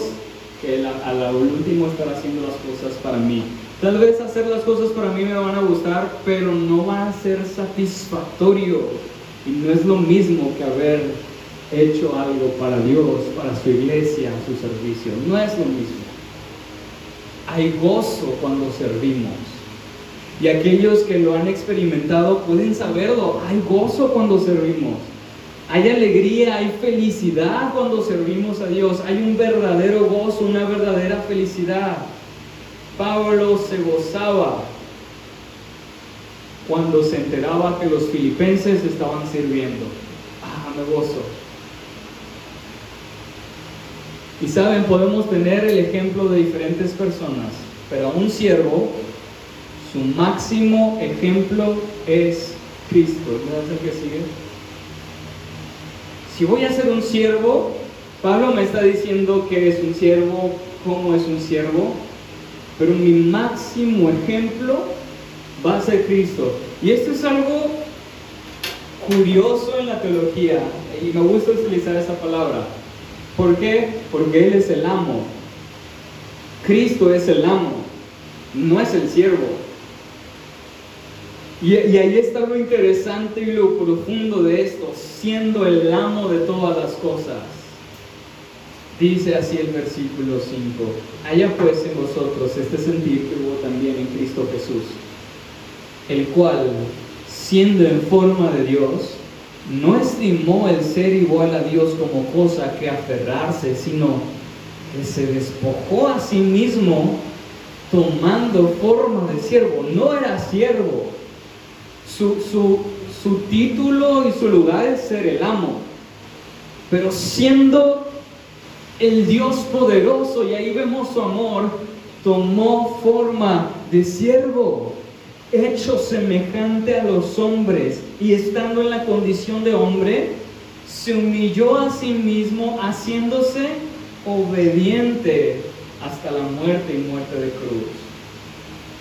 que el, a último estar haciendo las cosas para mí. Tal vez hacer las cosas para mí me van a gustar, pero no va a ser satisfactorio. Y no es lo mismo que haber hecho algo para Dios, para su iglesia, su servicio. No es lo mismo. Hay gozo cuando servimos. Y aquellos que lo han experimentado pueden saberlo. Hay gozo cuando servimos. Hay alegría, hay felicidad cuando servimos a Dios. Hay un verdadero gozo, una verdadera felicidad. Pablo se gozaba cuando se enteraba que los filipenses estaban sirviendo. Ah, me gozo. Y saben, podemos tener el ejemplo de diferentes personas, pero a un siervo, su máximo ejemplo es Cristo. ¿Verdad el que sigue? Si voy a ser un siervo, Pablo me está diciendo que es un siervo, cómo es un siervo, pero mi máximo ejemplo va a ser Cristo. Y esto es algo curioso en la teología, y me gusta utilizar esa palabra. ¿Por qué? Porque Él es el amo. Cristo es el amo, no es el siervo. Y, ahí está lo interesante y lo profundo de esto, siendo el amo de todas las cosas. Dice así el versículo 5, haya pues en vosotros este sentir que hubo también en Cristo Jesús, el cual, siendo en forma de Dios, no estimó el ser igual a Dios como cosa que aferrarse, sino que se despojó a sí mismo tomando forma de siervo. No era siervo. Su, su título y su lugar es ser el amo. Pero siendo el Dios poderoso, y ahí vemos su amor, tomó forma de siervo hecho semejante a los hombres y estando en la condición de hombre, se humilló a sí mismo haciéndose obediente hasta la muerte y muerte de cruz.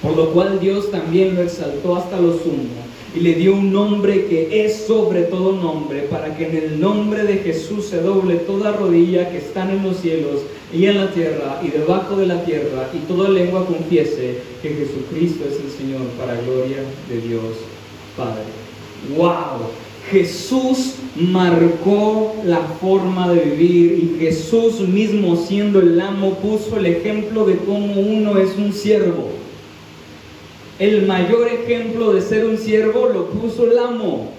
Por lo cual Dios también lo exaltó hasta lo sumo y le dio un nombre que es sobre todo nombre, para que en el nombre de Jesús se doble toda rodilla que están en los cielos y en la tierra y debajo de la tierra, y toda lengua confiese que Jesucristo es el Señor, para gloria de Dios Padre. ¡Wow! Jesús marcó la forma de vivir y Jesús mismo siendo el amo puso el ejemplo de cómo uno es un siervo. El mayor ejemplo de ser un siervo lo puso el amo,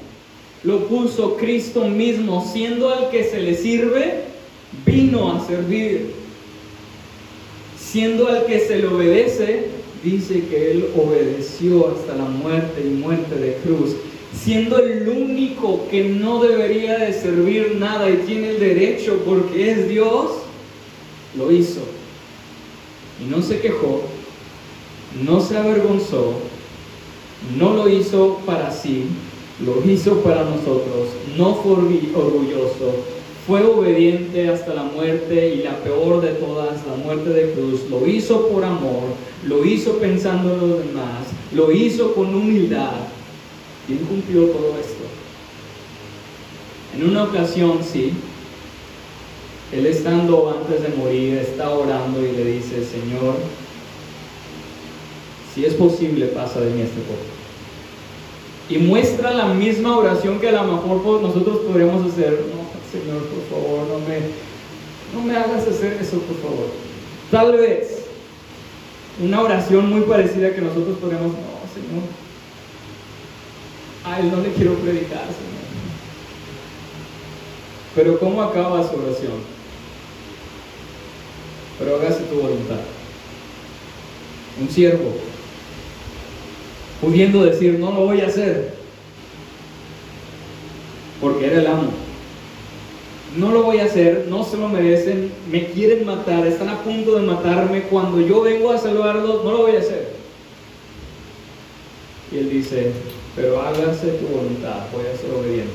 lo puso Cristo mismo, siendo al que se le sirve, vino a servir. Siendo al que se le obedece, dice que Él obedeció hasta la muerte y muerte de cruz. Siendo el único que no debería de servir nada y tiene el derecho porque es Dios, lo hizo. Y no se quejó, no se avergonzó, no lo hizo para sí, lo hizo para nosotros, no fue orgulloso, fue obediente hasta la muerte y la peor de todas, la muerte de cruz. Lo hizo por amor, lo hizo pensando en los demás, lo hizo con humildad. Y cumplió todo esto. En una ocasión, sí, él estando antes de morir, está orando y le dice, Señor, si es posible, pasa de mí este poco y muestra la misma oración que a lo mejor nosotros podríamos hacer. No, Señor, por favor, no me, no me hagas hacer eso, por favor. Tal vez una oración muy parecida que nosotros podríamos, no, Señor, a Él no le quiero predicar, Señor. Pero ¿cómo acaba su oración? Pero hágase tu voluntad. Un siervo pudiendo decir, no lo voy a hacer, porque era el amo. No lo voy a hacer, no se lo merecen, me quieren matar, están a punto de matarme, cuando yo vengo a salvarlos, no lo voy a hacer. Y él dice, pero hágase tu voluntad, voy a ser obediente.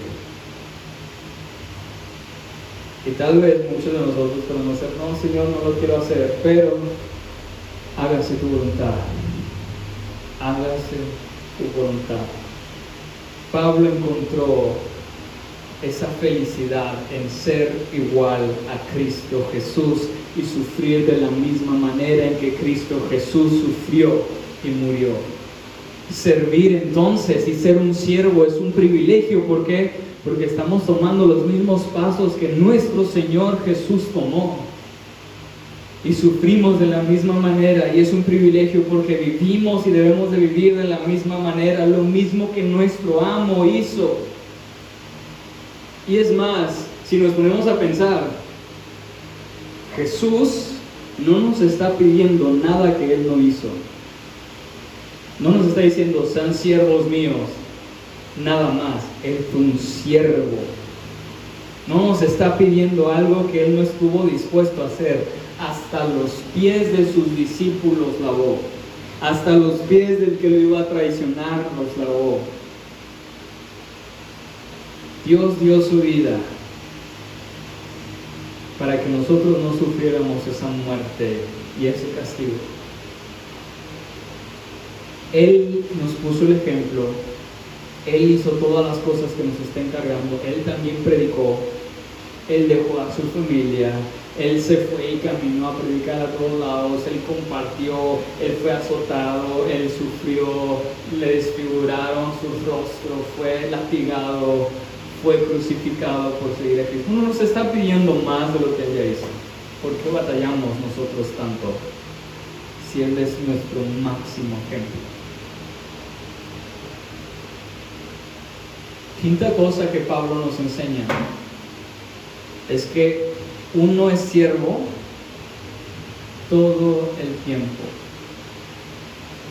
Y tal vez muchos de nosotros podemos decir, no, Señor, no lo quiero hacer, pero hágase tu voluntad, hágase tu voluntad. Pablo encontró esa felicidad en ser igual a Cristo Jesús y sufrir de la misma manera en que Cristo Jesús sufrió y murió. Servir entonces y ser un siervo es un privilegio. ¿Por qué? Porque estamos tomando los mismos pasos que nuestro Señor Jesús tomó. Y sufrimos de la misma manera y es un privilegio porque vivimos y debemos de vivir de la misma manera, lo mismo que nuestro amo hizo. Y es más, si nos ponemos a pensar, Jesús no nos está pidiendo nada que Él no hizo. No nos está diciendo, sean siervos míos, nada más. Él fue un siervo. No nos está pidiendo algo que Él no estuvo dispuesto a hacer. Hasta los pies de sus discípulos lavó. Hasta los pies del que lo iba a traicionar los lavó. Dios dio su vida para que nosotros no sufriéramos esa muerte y ese castigo. Él nos puso el ejemplo, Él hizo todas las cosas que nos está encargando, Él también predicó, Él dejó a su familia, Él se fue y caminó a predicar a todos lados, Él compartió, Él fue azotado, Él sufrió, le desfiguraron su rostro, fue latigado, fue crucificado por seguir a Cristo. No nos está pidiendo más de lo que ella hizo. ¿Por qué batallamos nosotros tanto si Él es nuestro máximo ejemplo? Quinta cosa que Pablo nos enseña es que uno es siervo todo el tiempo.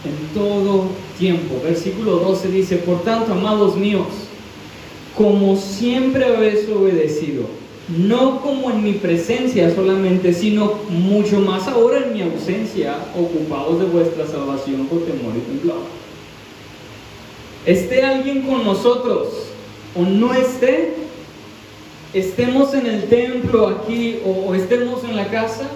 En todo tiempo. Versículo 12 dice, por tanto, amados míos, como siempre habéis obedecido, no como en mi presencia solamente, sino mucho más ahora en mi ausencia, ocupados de vuestra salvación por temor y temblor. Esté alguien con nosotros o no esté, estemos en el templo aquí o, estemos en la casa,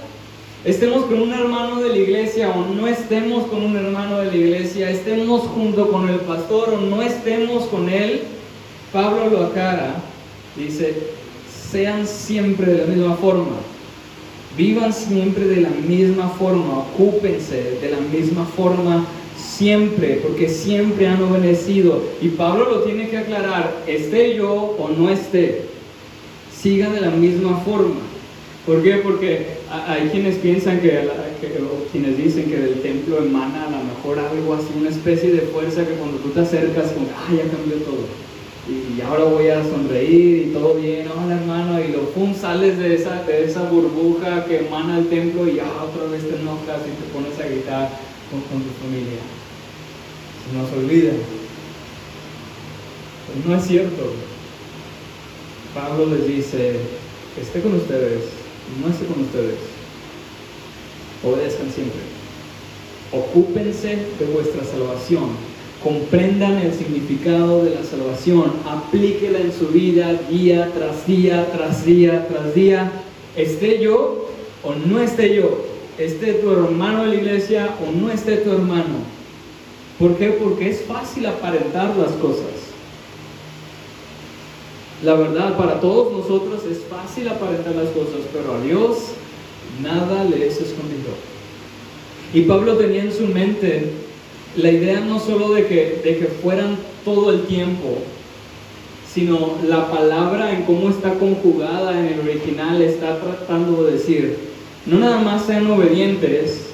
estemos con un hermano de la iglesia o no estemos con un hermano de la iglesia, estemos junto con el pastor o no estemos con él, Pablo lo aclara, dice, sean siempre de la misma forma, vivan siempre de la misma forma, ocúpense de la misma forma siempre, porque siempre han obedecido. Y Pablo lo tiene que aclarar, esté yo o no esté, sigan de la misma forma. ¿Por qué? Porque hay quienes piensan que, o quienes dicen que del templo emana a lo mejor algo así, una especie de fuerza que cuando tú te acercas, como, ah, ya cambió todo y ahora voy a sonreír y todo bien, hola hermano, y lo pum, sales de esa, de esa burbuja que emana el templo y ya otra vez te enojas y te pones a gritar con, tu familia. Se nos olvida. no es cierto. Pablo les dice, esté con ustedes, no esté con ustedes. Obedezcan siempre. Ocúpense de vuestra salvación comprendan el significado de la salvación, aplíquela en su vida día tras día, tras día, tras día, esté yo o no esté yo, esté tu hermano en la iglesia o no esté tu hermano. ¿Por qué? Porque es fácil aparentar las cosas. La verdad, para todos nosotros es fácil aparentar las cosas, pero a Dios nada le es escondido. Y Pablo tenía en su mente la idea no solo de que, de que fueran todo el tiempo, sino la palabra en cómo está conjugada en el original está tratando de decir, no nada más sean obedientes,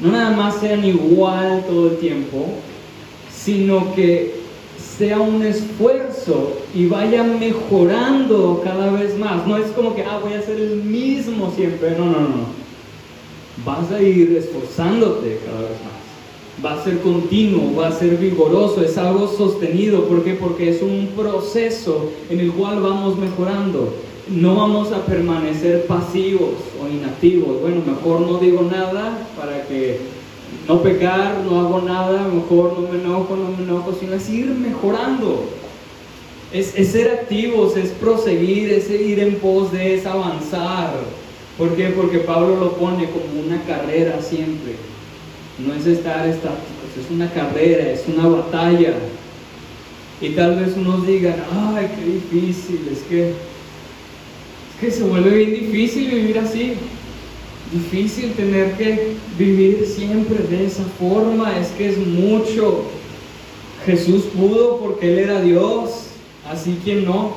no nada más sean igual todo el tiempo, sino que sea un esfuerzo y vaya mejorando cada vez más. No es como que, ah, voy a ser el mismo siempre. No, no, no. Vas a ir esforzándote cada vez más va a ser continuo, va a ser vigoroso, es algo sostenido. ¿Por qué? Porque es un proceso en el cual vamos mejorando. No vamos a permanecer pasivos o inactivos. Bueno, mejor no digo nada para que no pecar, no hago nada, mejor no me enojo, no me enojo, sino es ir mejorando. Es, ser activos, es proseguir, es ir en pos de, es avanzar. ¿Por qué? Porque Pablo lo pone como una carrera siempre no es estar estáticos, es una carrera, es una batalla. Y tal vez unos digan, ay, qué difícil, es que, es que se vuelve bien difícil vivir así. Difícil tener que vivir siempre de esa forma, es que es mucho. Jesús pudo porque Él era Dios, así que no.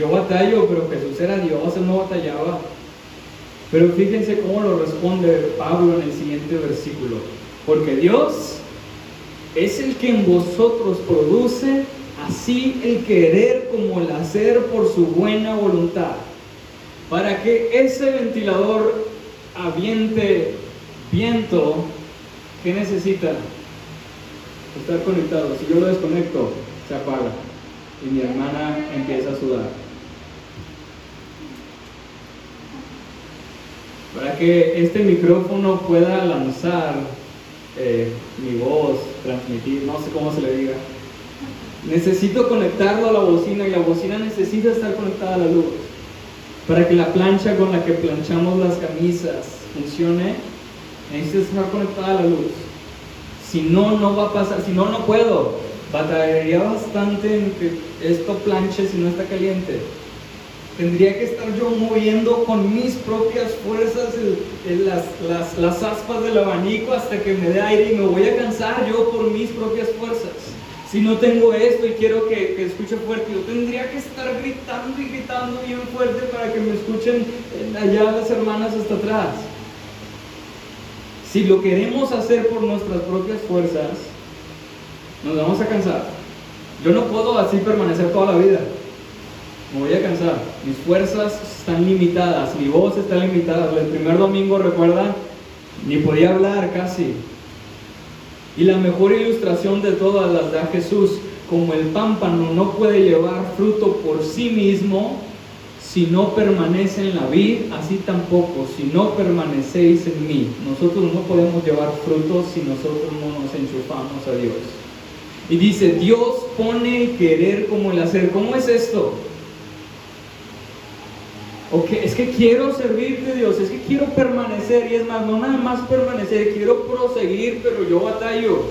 Yo batallo, pero Jesús era Dios, Él no batallaba. Pero fíjense cómo lo responde Pablo en el siguiente versículo. Porque Dios es el que en vosotros produce así el querer como el hacer por su buena voluntad. Para que ese ventilador aviente viento, ¿qué necesita? Estar conectado. Si yo lo desconecto, se apaga y mi hermana empieza a sudar. para que este micrófono pueda lanzar eh, mi voz, transmitir, no sé cómo se le diga. Necesito conectarlo a la bocina y la bocina necesita estar conectada a la luz. Para que la plancha con la que planchamos las camisas funcione, necesita estar conectada a la luz. Si no, no va a pasar, si no, no puedo. Batallaría bastante en que esto planche si no está caliente. Tendría que estar yo moviendo con mis propias fuerzas las, las, aspas del abanico hasta que me dé aire y me voy a cansar yo por mis propias fuerzas. Si no tengo esto y quiero que, que, escuche fuerte, yo tendría que estar gritando y gritando bien fuerte para que me escuchen allá las hermanas hasta atrás. Si lo queremos hacer por nuestras propias fuerzas, nos vamos a cansar. Yo no puedo así permanecer toda la vida me voy a cansar, mis fuerzas están limitadas, mi voz está limitada. El primer domingo, recuerdan, ni podía hablar casi. Y la mejor ilustración de todas las da Jesús, como el pámpano no puede llevar fruto por sí mismo si no permanece en la vid, así tampoco, si no permanecéis en mí. Nosotros no podemos llevar frutos si nosotros no nos enchufamos a Dios. Y dice, Dios pone el querer como el hacer. ¿Cómo es esto? Es que quiero servirte Dios, es que quiero permanecer y es más, no nada más permanecer, quiero proseguir, pero yo batallo.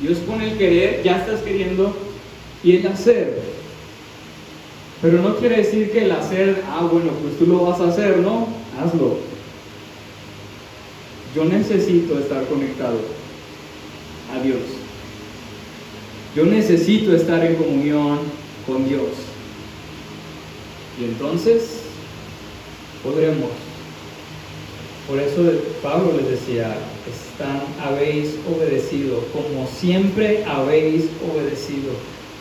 Dios pone el querer, ya estás queriendo, y el hacer. Pero no quiere decir que el hacer, ah, bueno, pues tú lo vas a hacer, ¿no? Hazlo. Yo necesito estar conectado a Dios. Yo necesito estar en comunión con Dios. Y entonces podremos. Por eso Pablo les decía, están, habéis obedecido, como siempre habéis obedecido.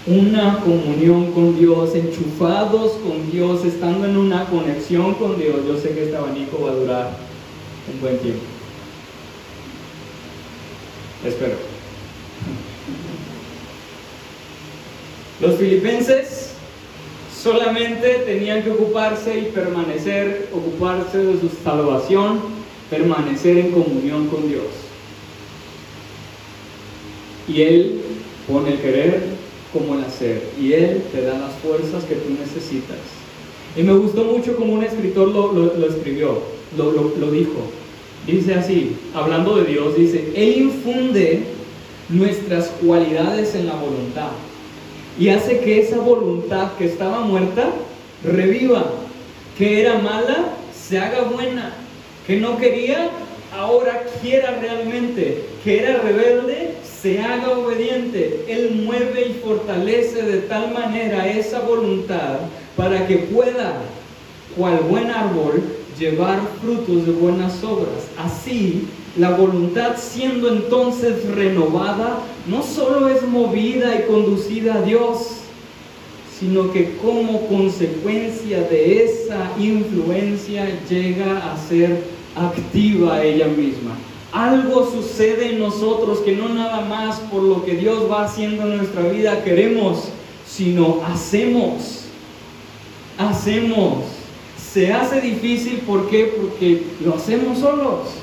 Una comunión con Dios, enchufados con Dios, estando en una conexión con Dios. Yo sé que este abanico va a durar un buen tiempo. Espero. *laughs* Los filipenses solamente tenían que ocuparse y permanecer, ocuparse de su salvación, permanecer en comunión con Dios. Y Él pone el querer como el hacer, y Él te da las fuerzas que tú necesitas. Y me gustó mucho como un escritor lo, escribió, lo, lo dijo. Dice así, hablando de Dios, dice, Él infunde nuestras cualidades en la voluntad y hace que esa voluntad que estaba muerta reviva, que era mala, se haga buena, que no quería, ahora quiera realmente, que era rebelde, se haga obediente. Él mueve y fortalece de tal manera esa voluntad para que pueda, cual buen árbol, llevar frutos de buenas obras. Así la voluntad siendo entonces renovada, no solo es movida y conducida a Dios, sino que como consecuencia de esa influencia llega a ser activa ella misma. Algo sucede en nosotros que no nada más por lo que Dios va haciendo en nuestra vida queremos, sino hacemos. Hacemos. Se hace difícil, ¿por qué? Porque lo hacemos solos.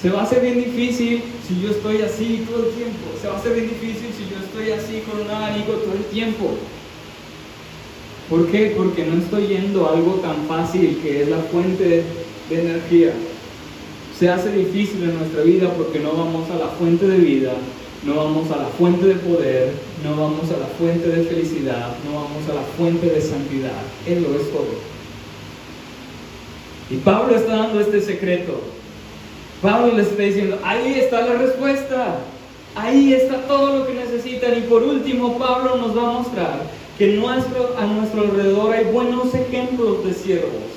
Se va a hacer bien difícil si yo estoy así todo el tiempo. Se va a hacer bien difícil si yo estoy así con un abanico todo el tiempo. ¿Por qué? Porque no estoy yendo a algo tan fácil que es la fuente de energía. se hace difícil en nuestra vida porque no vamos a la fuente de vida, no vamos a la fuente de poder, no vamos a la fuente de felicidad, no vamos a la fuente de santidad. Él lo es todo. Y Pablo está dando este secreto. Pablo les está diciendo, ahí está la respuesta. Ahí está todo lo que necesitan. Y por último, Pablo nos va a mostrar que nuestro, a nuestro alrededor hay buenos ejemplos de siervos.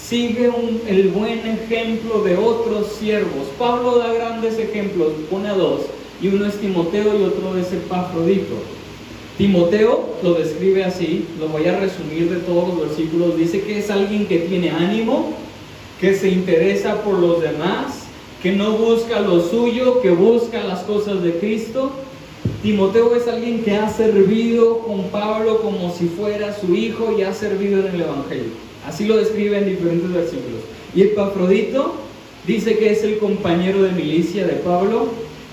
Sigue el buen ejemplo de otros siervos. Pablo da grandes ejemplos, pone dos, y uno es Timoteo y otro es Epafrodito. Timoteo lo describe así, lo voy a resumir de todos los versículos, dice que es alguien que tiene ánimo, que se interesa por los demás, que no busca lo suyo, que busca las cosas de Cristo. Timoteo es alguien que ha servido con Pablo como si fuera su hijo y ha servido en el Evangelio. Así lo describe en diferentes versículos. Y Epafrodito dice que es el compañero de milicia de Pablo,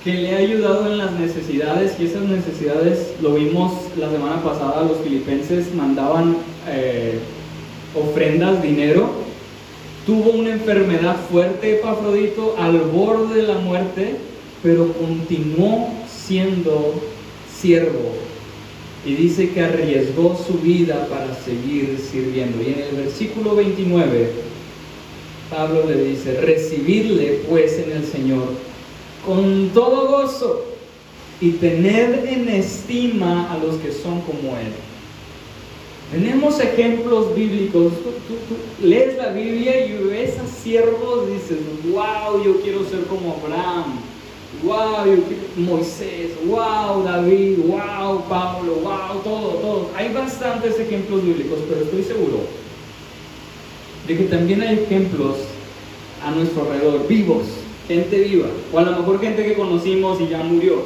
que le ha ayudado en las necesidades, y esas necesidades lo vimos la semana pasada, los filipenses mandaban eh, ofrendas, dinero. Tuvo una enfermedad fuerte Epafrodito al borde de la muerte, pero continuó siendo siervo y dice que arriesgó su vida para seguir sirviendo. Y en el versículo 29, Pablo le dice, recibirle pues en el Señor con todo gozo y tener en estima a los que son como Él. Tenemos ejemplos bíblicos. Tú, lees la Biblia y ves a siervos dices, wow, yo quiero ser como Abraham wow, Moisés, wow, David, wow, Pablo, wow, todo, todo. Hay bastantes ejemplos bíblicos, pero estoy seguro de que también hay ejemplos a nuestro alrededor, vivos, gente viva, o a lo mejor gente que conocimos y ya murió.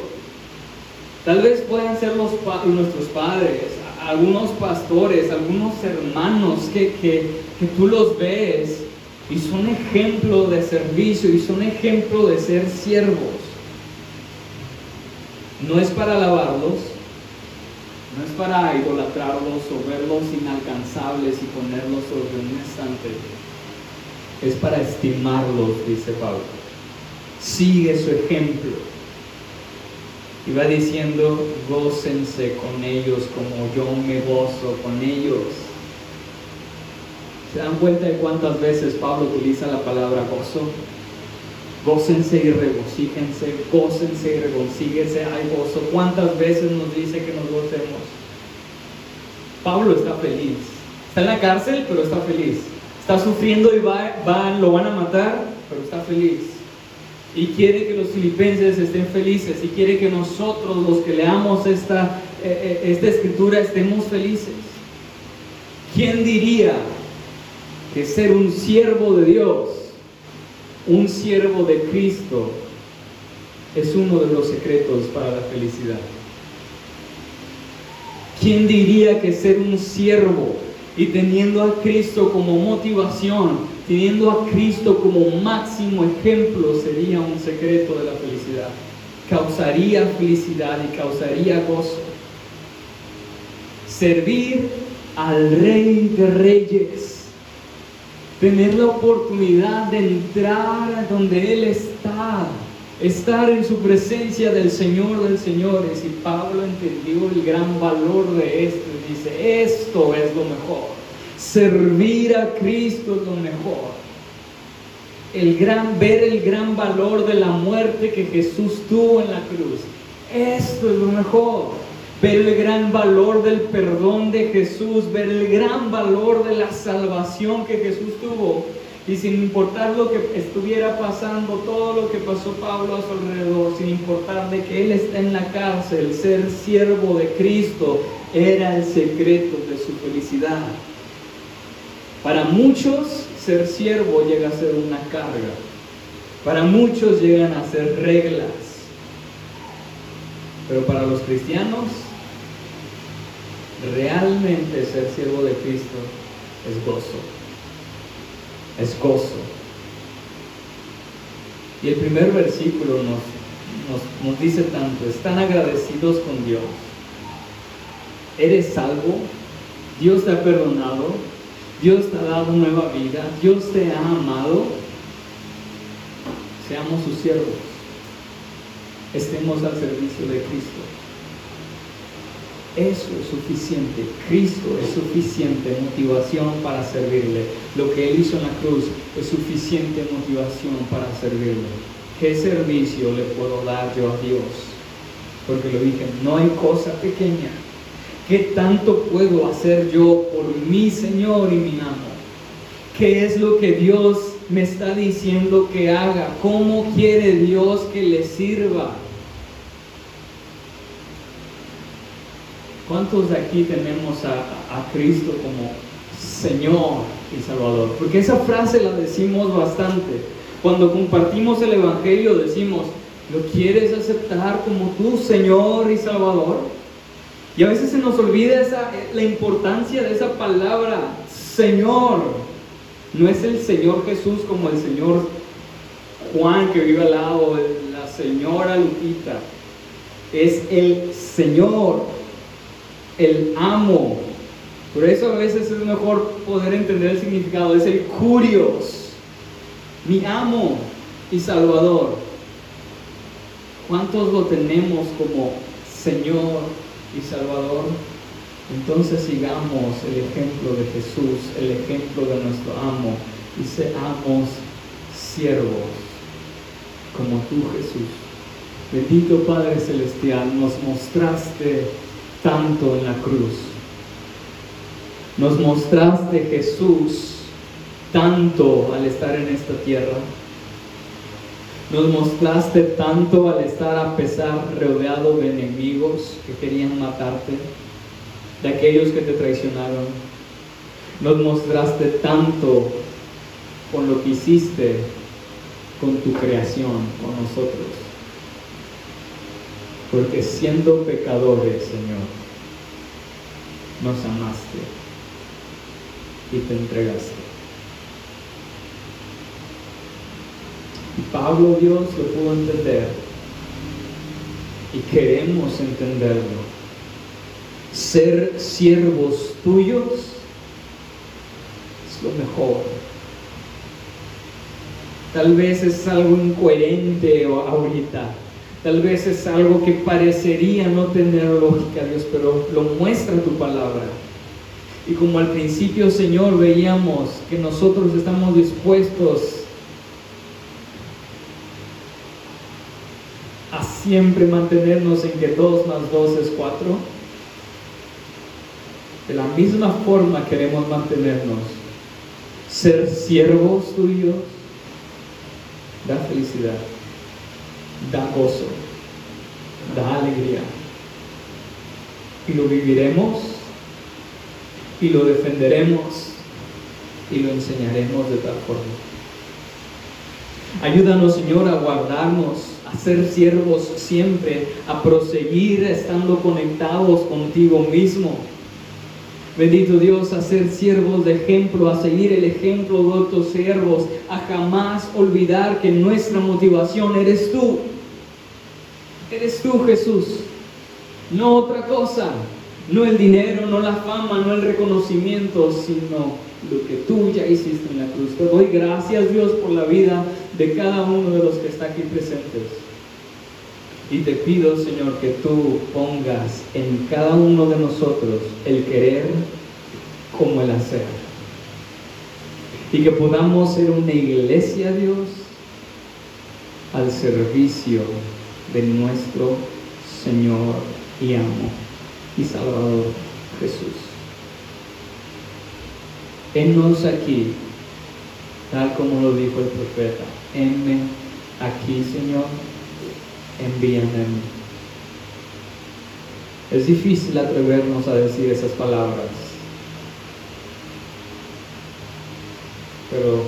Tal vez puedan ser los nuestros padres, algunos pastores, algunos hermanos que, que, que tú los ves y son ejemplo de servicio y son ejemplo de ser siervos no es para alabarlos, no es para idolatrarlos o verlos inalcanzables y ponerlos sobre un estante, es para estimarlos, dice Pablo. Sigue su ejemplo. Y va diciendo, gócense con ellos como yo me gozo con ellos. ¿Se dan cuenta de cuántas veces Pablo utiliza la palabra gozo? Gócense y regocíjense, gócense y regocíjense, hay gozo. ¿Cuántas veces nos dice que nos gocemos? Pablo está feliz. Está en la cárcel, pero está feliz. Está sufriendo y va, lo van a matar, pero está feliz. Y quiere que los filipenses estén felices. Y quiere que nosotros, los que leamos esta, eh, eh, esta escritura, estemos felices. ¿Quién diría que ser un siervo de Dios un siervo de Cristo es uno de los secretos para la felicidad. ¿Quién diría que ser un siervo y teniendo a Cristo como motivación, teniendo a Cristo como máximo ejemplo sería un secreto de la felicidad? Causaría felicidad y causaría gozo. Servir al Rey de Reyes tener la oportunidad de entrar donde Él está, estar en su presencia del Señor del Señores. Y Pablo entendió el gran valor de esto y dice, esto es lo mejor. Servir a Cristo es lo mejor. El gran, ver el gran valor de la muerte que Jesús tuvo en la cruz. Esto es lo mejor ver el gran valor del perdón de Jesús, ver el gran valor de la salvación que Jesús tuvo. Y sin importar lo que estuviera pasando, todo lo que pasó Pablo a su alrededor, sin importar de que él está en la cárcel, ser siervo de Cristo era el secreto de su felicidad. Para muchos, ser siervo llega a ser una carga. Para muchos llegan a ser reglas. Pero para los cristianos, realmente ser siervo de Cristo es gozo. Es gozo. Y el primer versículo nos, nos, dice tanto, están agradecidos con Dios. Eres salvo, Dios te ha perdonado, Dios te ha dado nueva vida, Dios te ha amado. seamos sus siervos, estemos al servicio de Cristo. Eso es suficiente. Cristo es suficiente motivación para servirle. Lo que Él hizo en la cruz es suficiente motivación para servirle. ¿Qué servicio le puedo dar yo a Dios? Porque lo dije, no hay cosa pequeña. ¿Qué tanto puedo hacer yo por mi Señor y mi amo? ¿Qué es lo que Dios me está diciendo que haga? ¿Cómo quiere Dios que le sirva? ¿Cuántos de aquí tenemos a, Cristo como Señor y Salvador? Porque esa frase la decimos bastante. Cuando compartimos el Evangelio decimos, ¿lo quieres aceptar como tu Señor y Salvador? Y a veces se nos olvida esa, la importancia de esa palabra, Señor. No es el Señor Jesús como el Señor Juan que vive al lado, la señora Lupita. Es el Señor el amo. Por eso a veces es mejor poder entender el significado. Es el curios, mi amo y salvador. ¿Cuántos lo tenemos como Señor y Salvador? Entonces sigamos el ejemplo de Jesús, el ejemplo de nuestro amo y seamos siervos como tú Jesús. Bendito Padre Celestial, nos mostraste tanto en la cruz. Nos mostraste Jesús tanto al estar en esta tierra. Nos mostraste tanto al estar a pesar rodeado de enemigos que querían matarte, de aquellos que te traicionaron. Nos mostraste tanto con lo que hiciste con tu creación, con nosotros. Porque siendo pecadores, Señor, nos amaste y te entregaste. Pablo Dios lo pudo entender y queremos entenderlo. Ser siervos tuyos es lo mejor. Tal vez es algo incoherente ahorita, Tal vez es algo que parecería no tener lógica, Dios, pero lo muestra tu palabra. Y como al principio, Señor, veíamos que nosotros estamos dispuestos a siempre mantenernos en que 2 más 2 es 4, de la misma forma queremos mantenernos, ser siervos tuyos, da felicidad da gozo, da alegría. Y lo viviremos y lo defenderemos y lo enseñaremos de tal forma. Ayúdanos, Señor, a guardarnos, a ser siervos siempre, a proseguir estando conectados contigo mismo Bendito Dios, a ser siervos de ejemplo, a seguir el ejemplo de otros siervos, a jamás olvidar que nuestra motivación eres tú. Eres tú, Jesús. No otra cosa. No el dinero, no la fama, no el reconocimiento, sino lo que tú ya hiciste en la cruz. Te doy gracias, Dios, por la vida de cada uno de los que está aquí presentes. Y te pido, Señor, que tú pongas en cada uno de nosotros el querer como el hacer. Y que podamos ser una iglesia, Dios, al servicio de nuestro Señor y amo y Salvador Jesús. Enos aquí, tal como lo dijo el profeta. Enme aquí, Señor envíame. Es difícil atrevernos a decir esas palabras, pero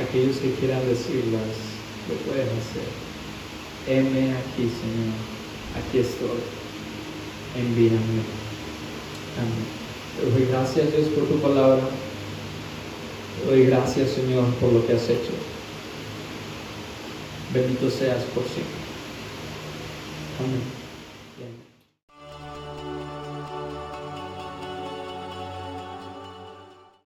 aquellos que quieran decirlas lo pueden hacer. Heme aquí, Señor, aquí estoy, envíame. Amén. Te doy gracias, Dios, por tu palabra. Te doy gracias, Señor, por lo que has hecho. Bendito seas por siempre. Amén.